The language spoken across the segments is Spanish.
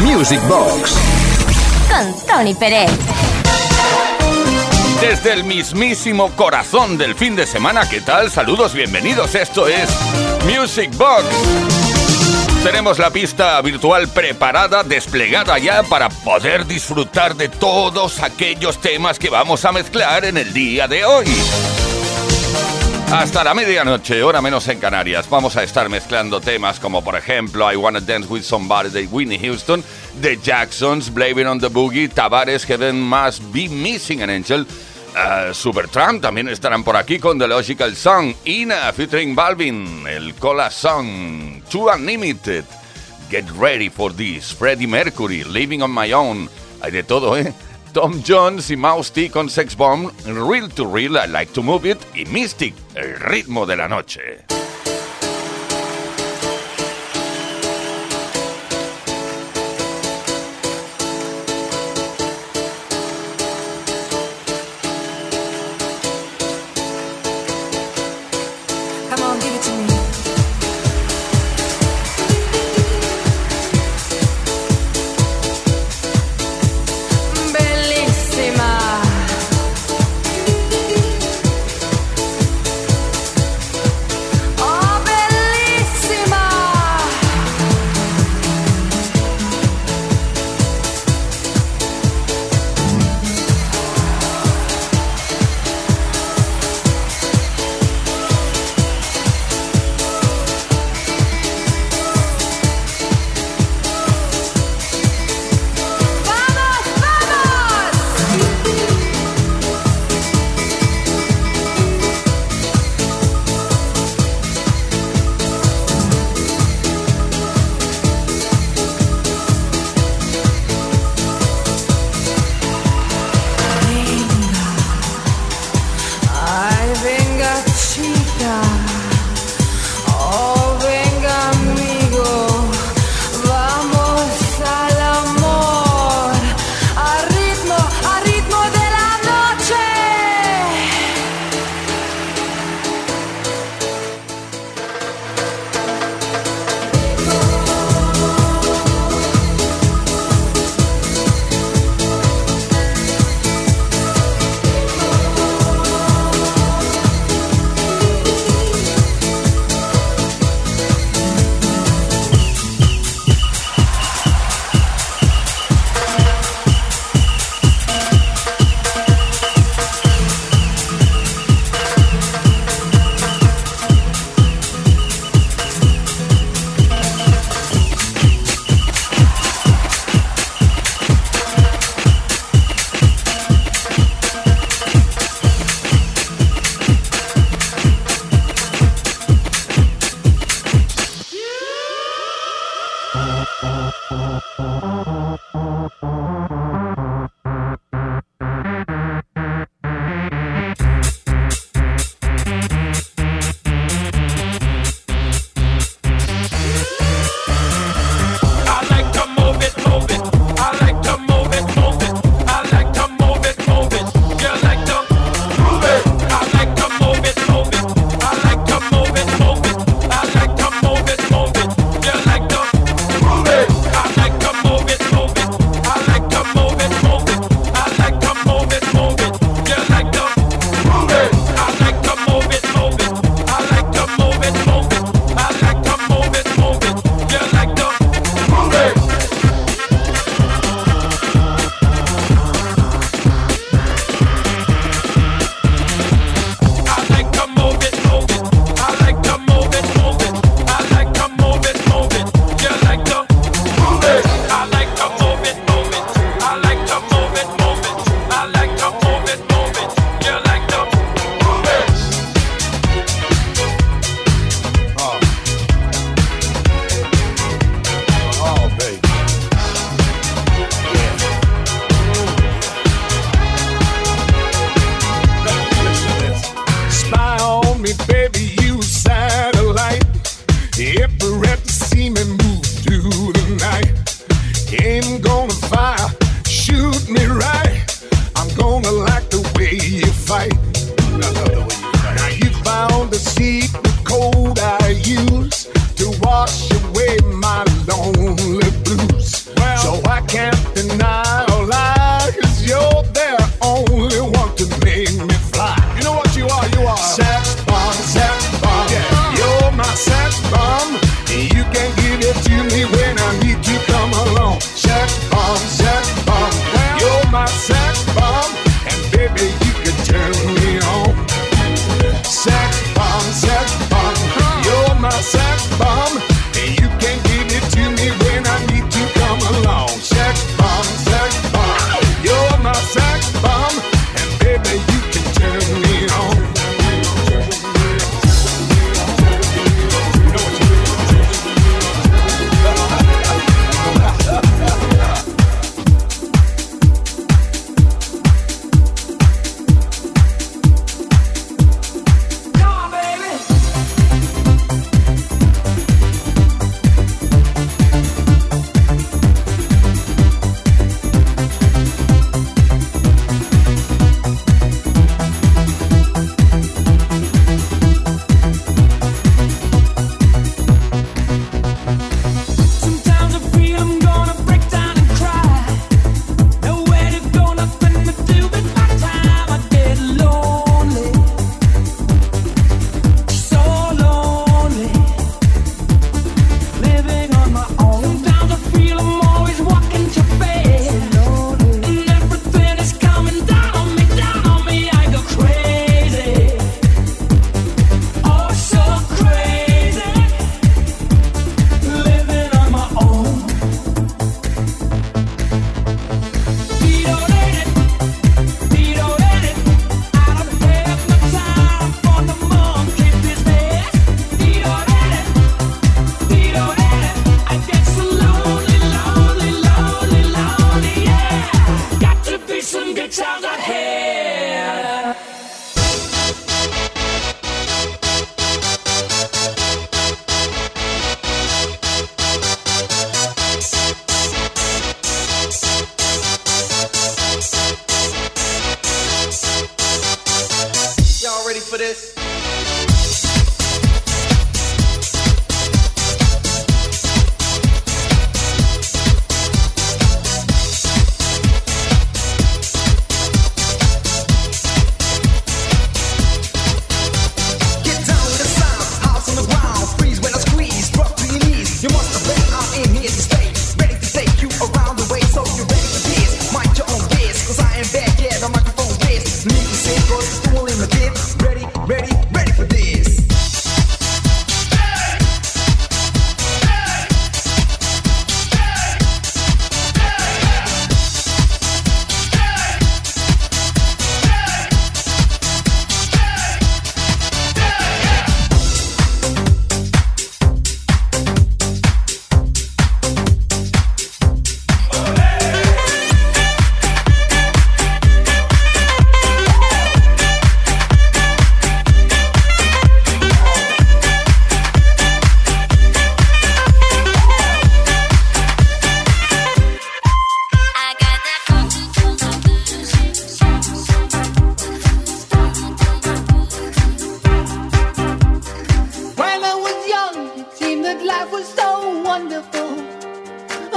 Music Box. Con Tony Pérez. Desde el mismísimo corazón del fin de semana, ¿qué tal? Saludos, bienvenidos. Esto es Music Box. Tenemos la pista virtual preparada, desplegada ya para poder disfrutar de todos aquellos temas que vamos a mezclar en el día de hoy. Hasta la medianoche, hora menos en Canarias, vamos a estar mezclando temas como por ejemplo I Wanna Dance With Somebody de Whitney Houston, The Jacksons, Blaming on the Boogie, Tavares, Heaven Must Be Missing an Angel, uh, Supertramp también estarán por aquí con The Logical Song, Ina featuring Balvin, el Cola Song, Too Unlimited, Get Ready for This, Freddie Mercury, Living on My Own, hay de todo, ¿eh? Tom Jones y Mouse T con Sex Bomb, Real to Real, I Like to Move It y Mystic, el ritmo de la noche. sounds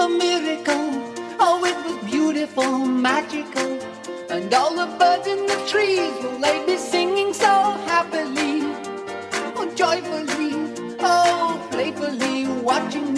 a miracle. Oh, it was beautiful, magical. And all the birds in the trees will they be singing so happily, oh, joyfully, oh, playfully, watching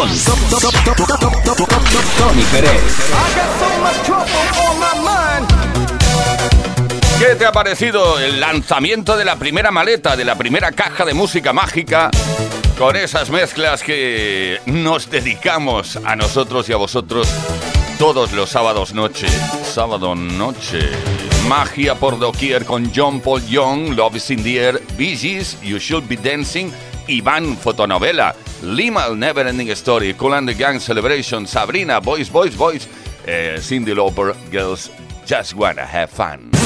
Con Tony Pérez. ¿Qué te ha parecido el lanzamiento de la primera maleta, de la primera caja de música mágica? Con esas mezclas que nos dedicamos a nosotros y a vosotros todos los sábados noche. Sábado noche. Magia por doquier con John Paul Young, Love is in the Air, Bee Gees, You Should Be Dancing, Iván Fotonovela, Lima, Never Ending Story, Cool and Gang Celebration, Sabrina, Boys, Boys, Boys, eh, Cindy Lauper, Girls Just Wanna Have Fun.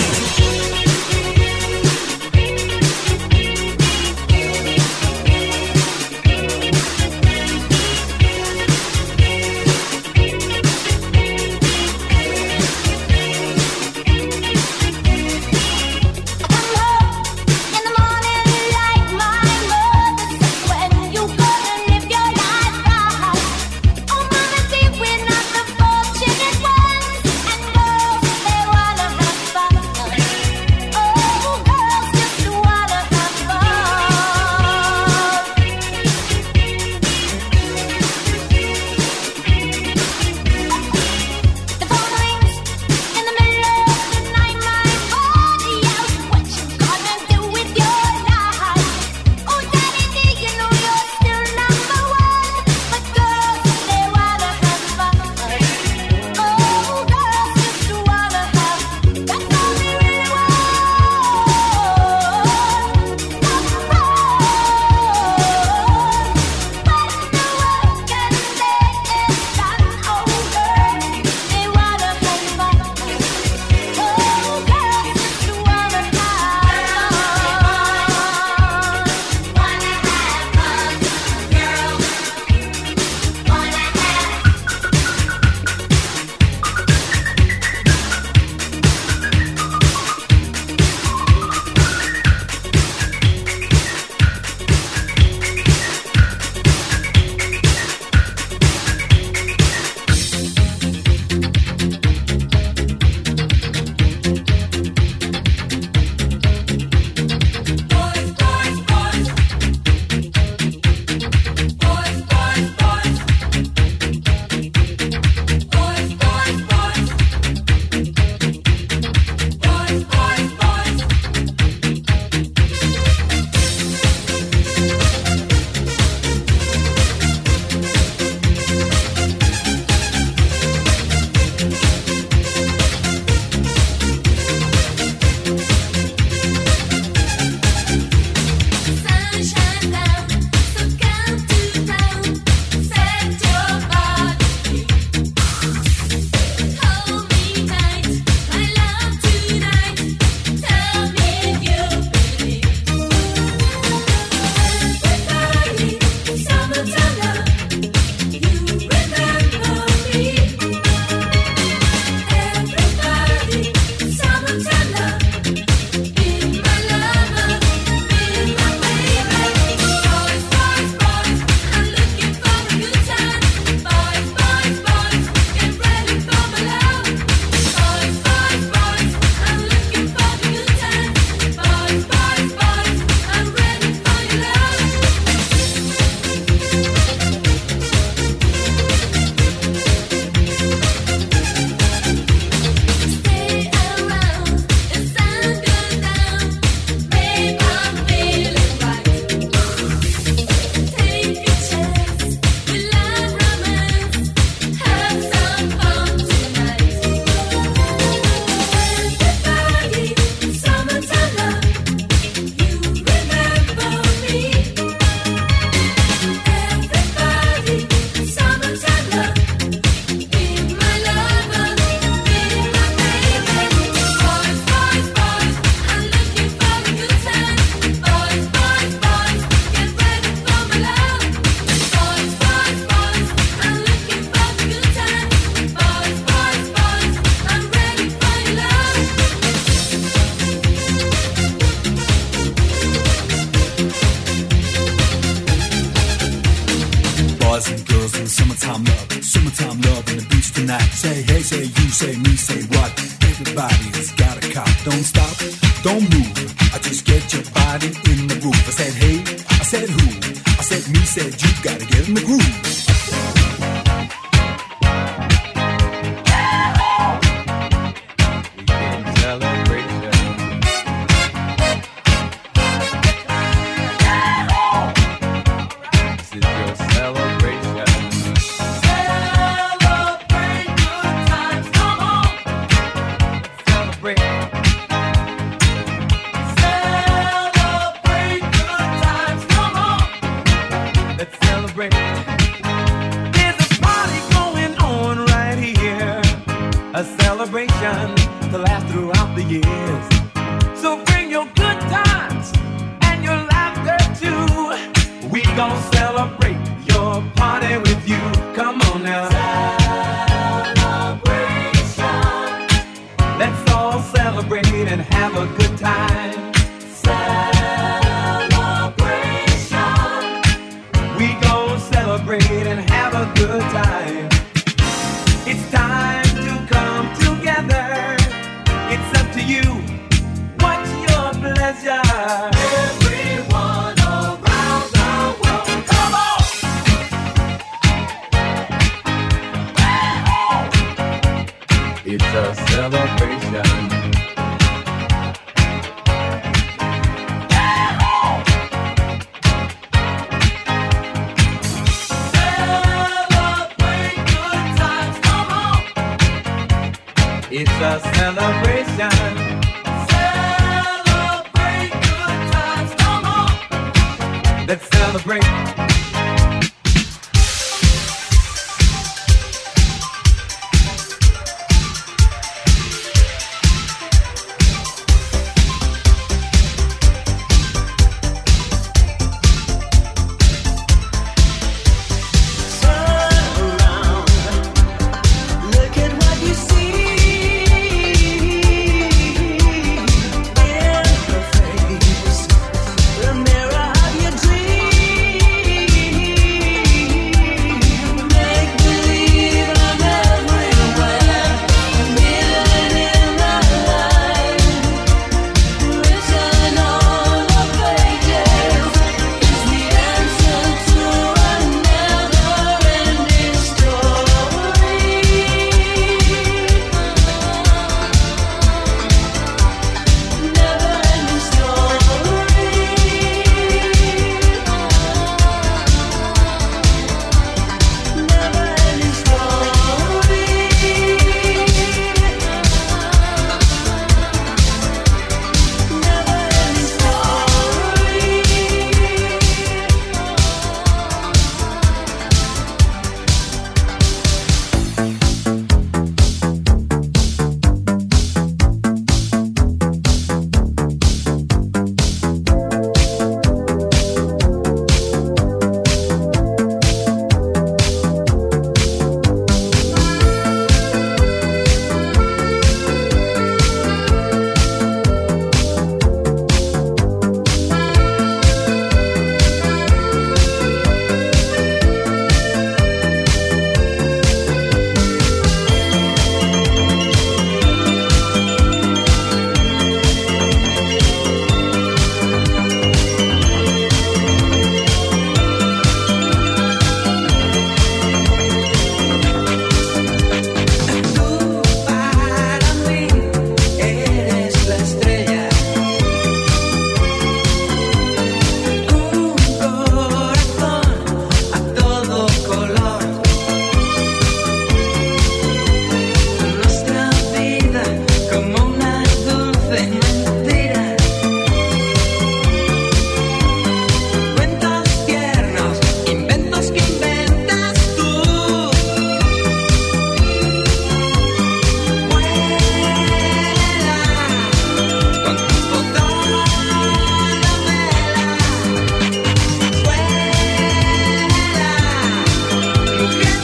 a good time. It's time to come together. It's up to you. What's your pleasure? It's a celebration. Get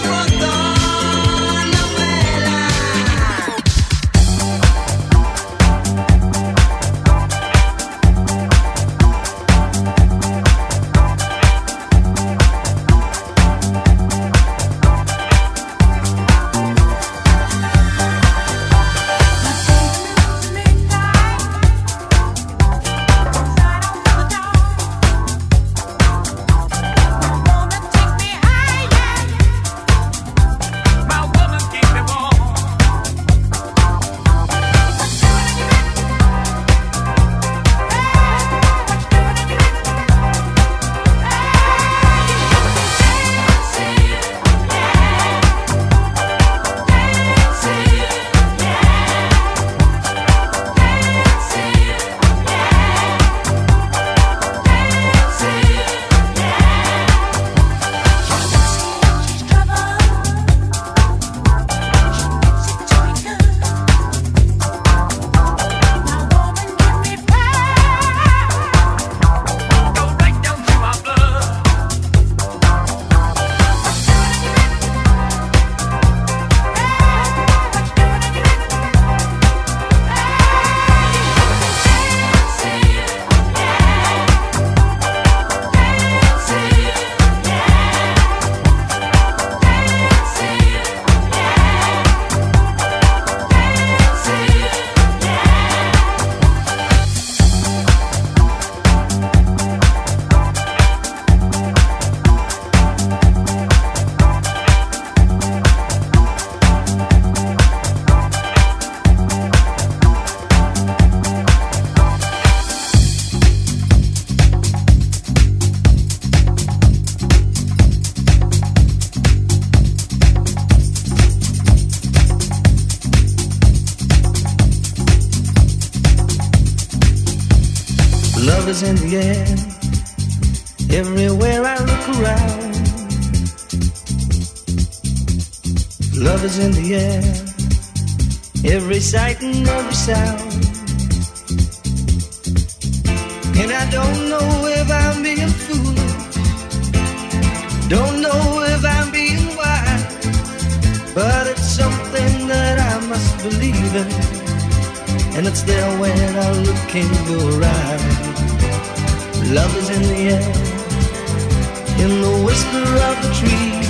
air. Every sight and every sound. And I don't know if I'm being foolish. Don't know if I'm being wise. But it's something that I must believe in. And it's there when I look in your eyes. Love is in the air, in the whisper of the tree.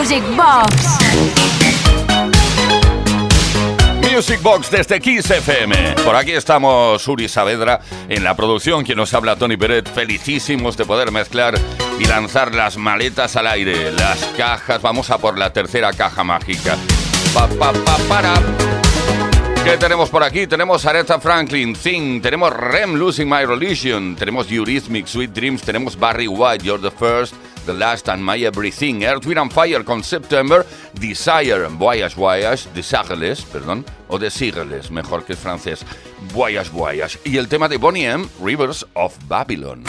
Music Box. Music Box desde Kiss FM. Por aquí estamos Uri Saavedra en la producción, quien nos habla Tony Peret. Felicísimos de poder mezclar y lanzar las maletas al aire, las cajas. Vamos a por la tercera caja mágica. Pa, pa, pa, para. ¿Qué tenemos por aquí? Tenemos Aretha Franklin, Thing, tenemos Rem Losing My Religion, tenemos Eurythmic, Sweet Dreams, tenemos Barry White, You're the First, The Last and My Everything, Earth, Wind and Fire con September, Desire, Voyage Voyage, Desireless, perdón, o Desireless, mejor que es francés, Voyage Voyage, y el tema de Bonnie M, Rivers of Babylon.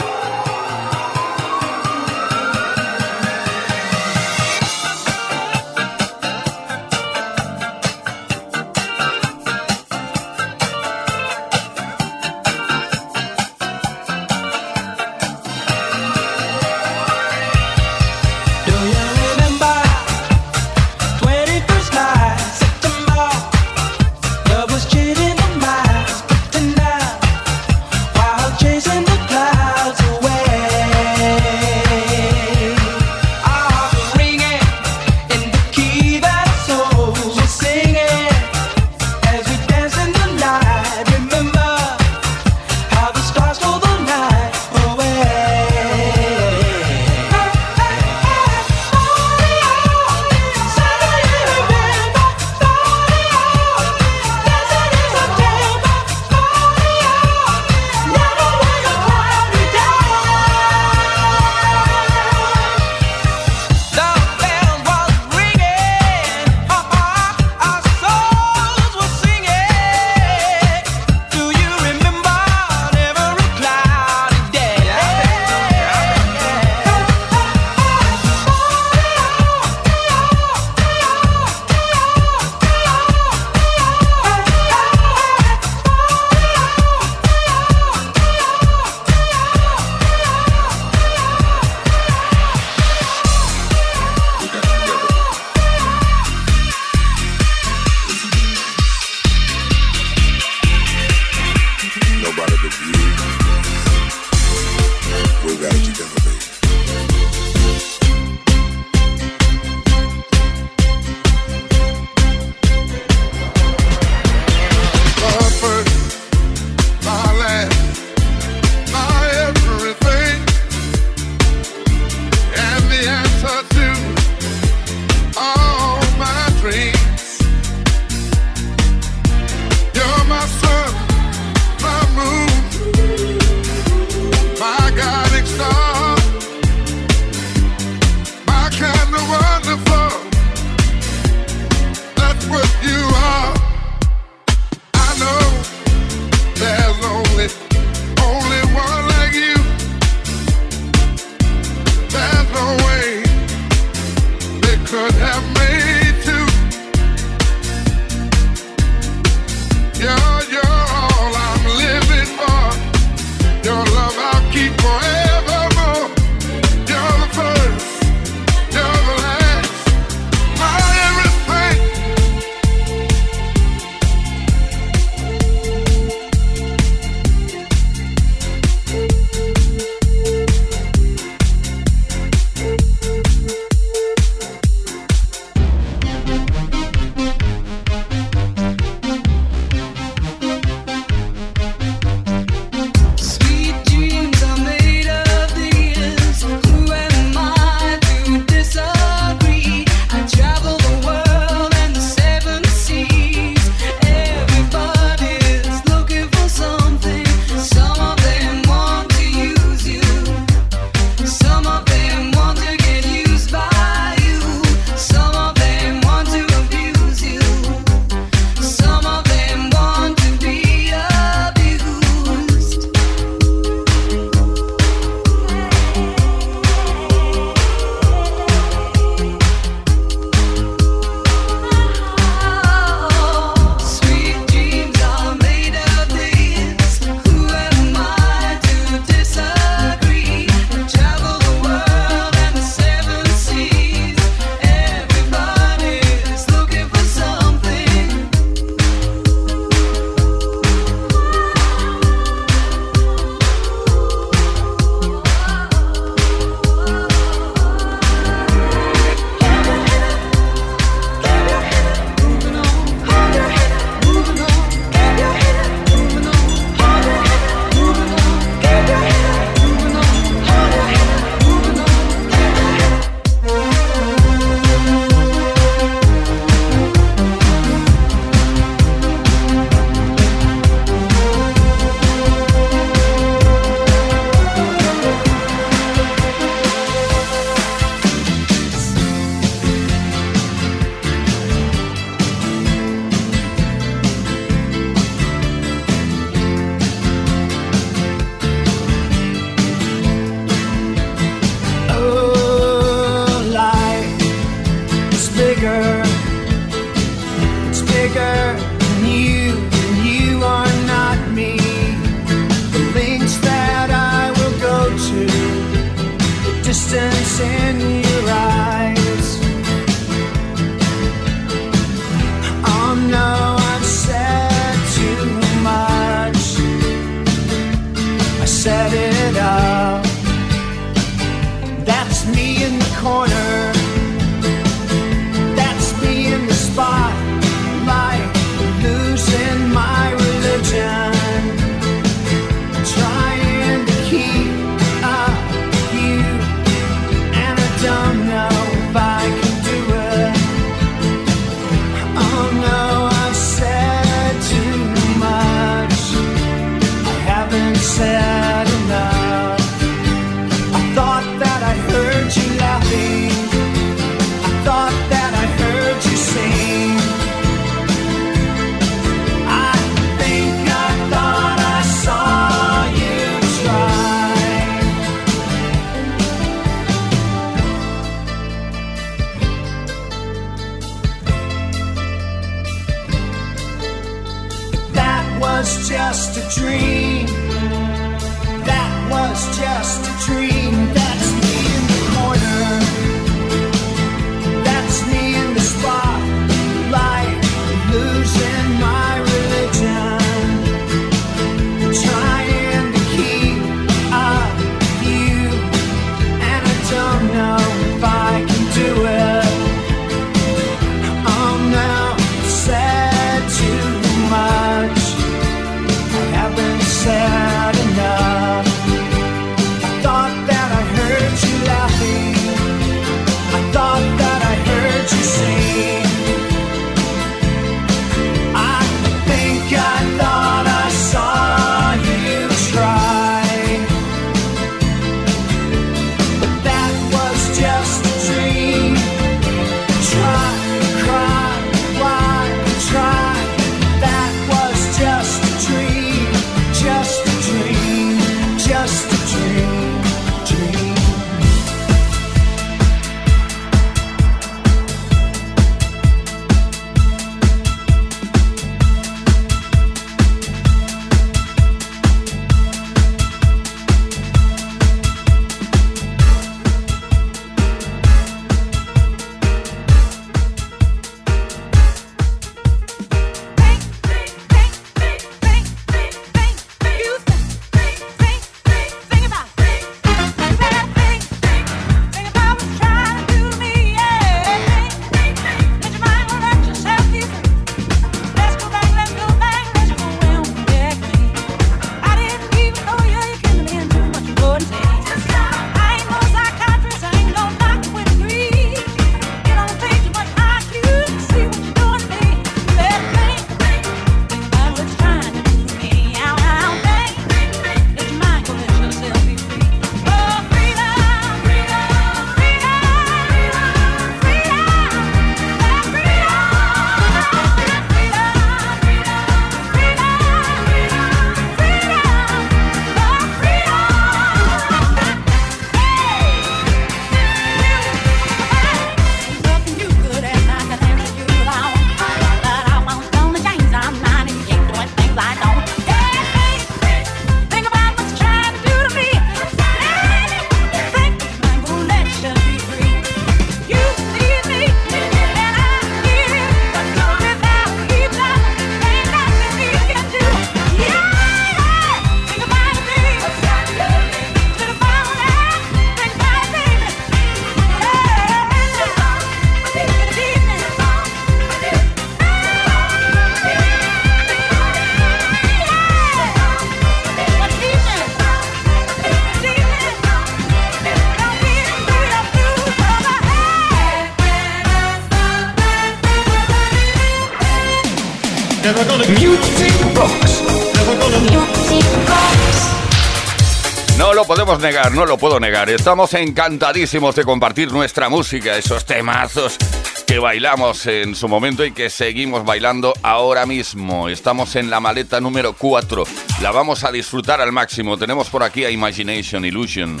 No lo podemos negar, no lo puedo negar. Estamos encantadísimos de compartir nuestra música, esos temazos que bailamos en su momento y que seguimos bailando ahora mismo. Estamos en la maleta número 4. La vamos a disfrutar al máximo. Tenemos por aquí a Imagination, Illusion.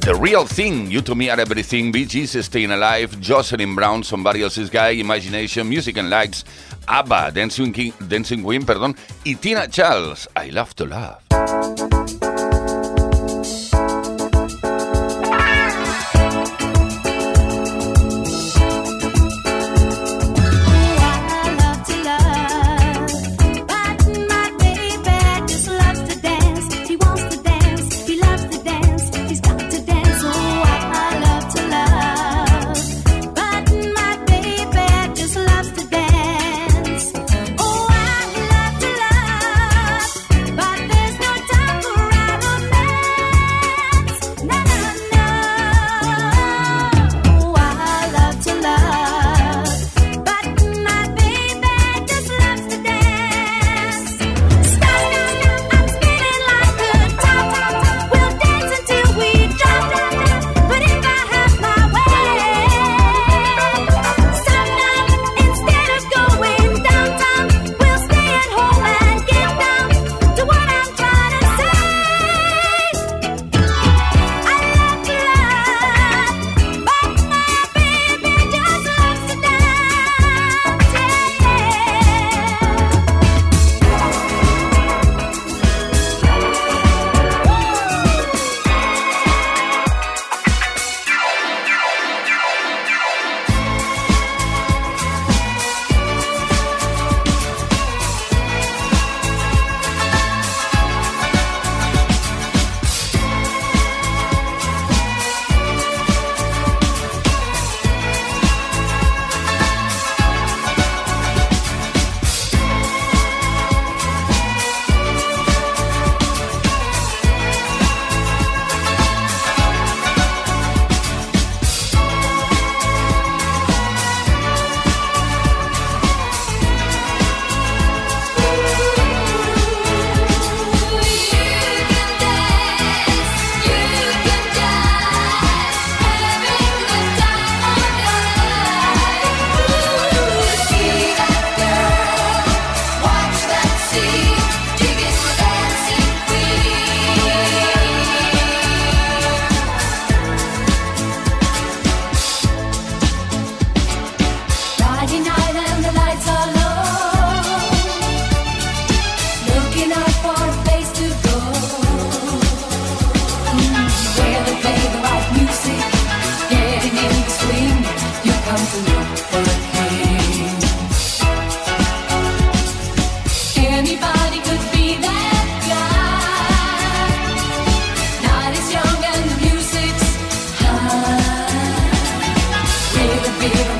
The Real Thing, You to Me Are Everything, Bee Gees, Staying Alive, Jocelyn Brown, Somebody Else's Guy, Imagination, Music and Lights, ABBA, Dancing, King- Dancing Queen, perdón, y Tina Charles, I Love to Love. feel.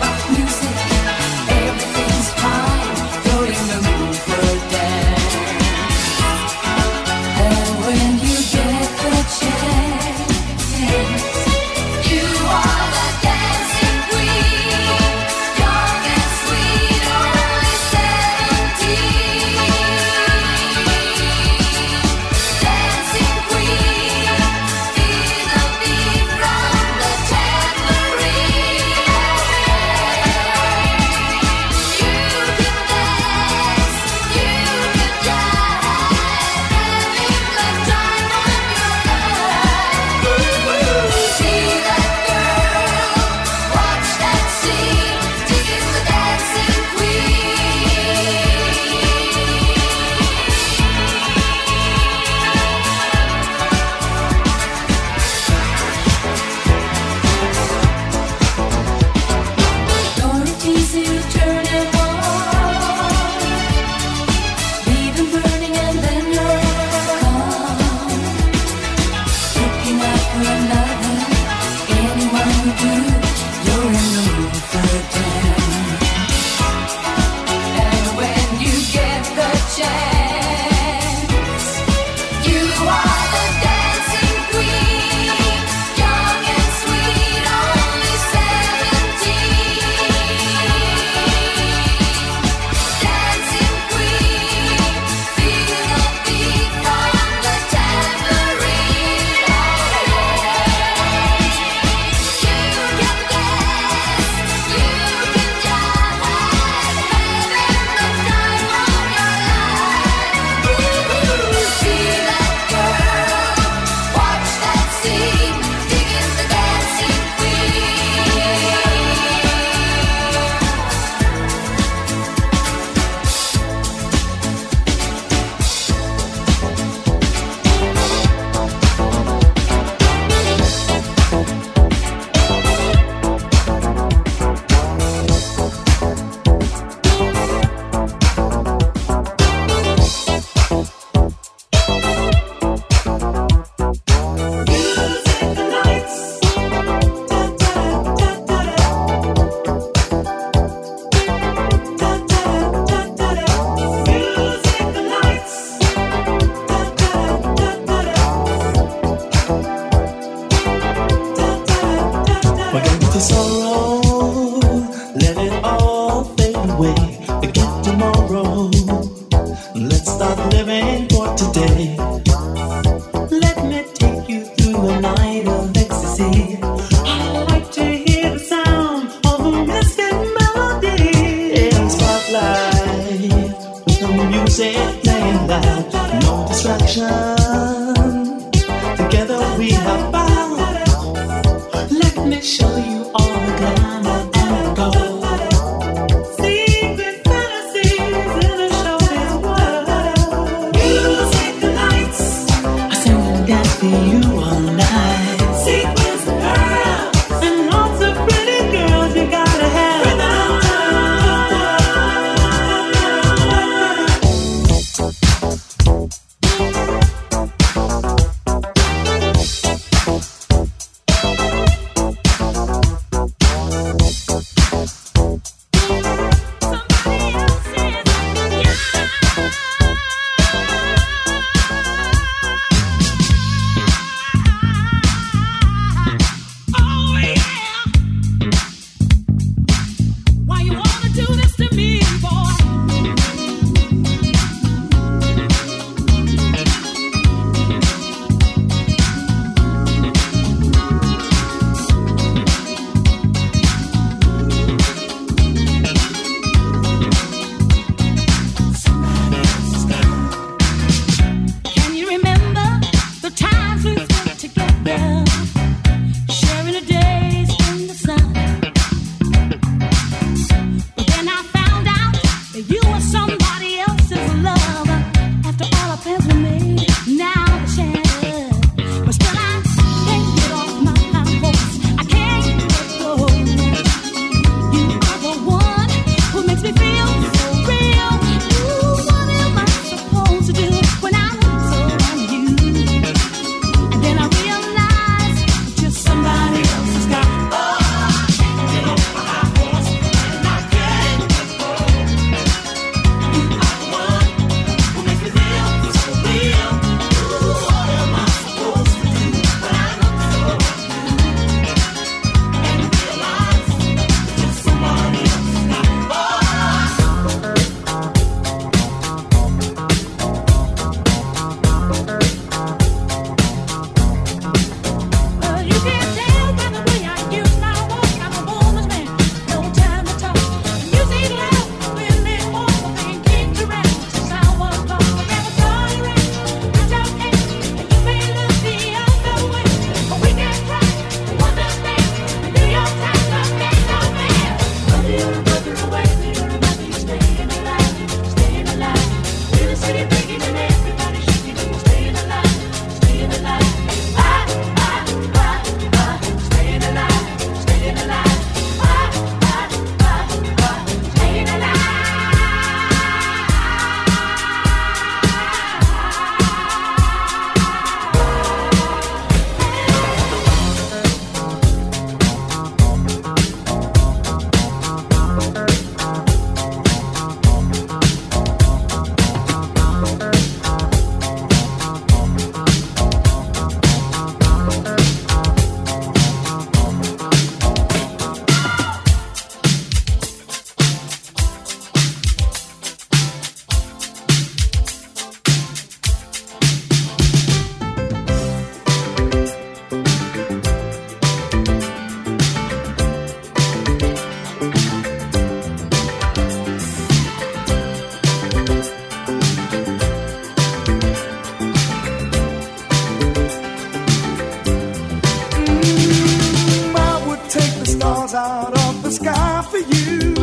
for you.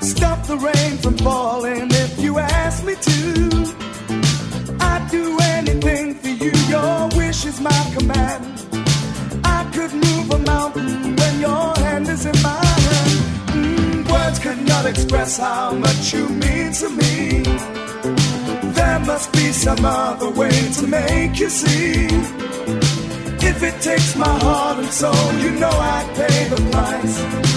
Stop the rain from falling if you ask me to. I'd do anything for you, your wish is my command. I could move a mountain when your hand is in my hand. Mm, words cannot express how much you mean to me. There must be some other way to make you see. If it takes my heart and soul, you know I'd pay the price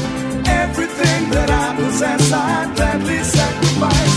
everything that I possess, I gladly sacrifice.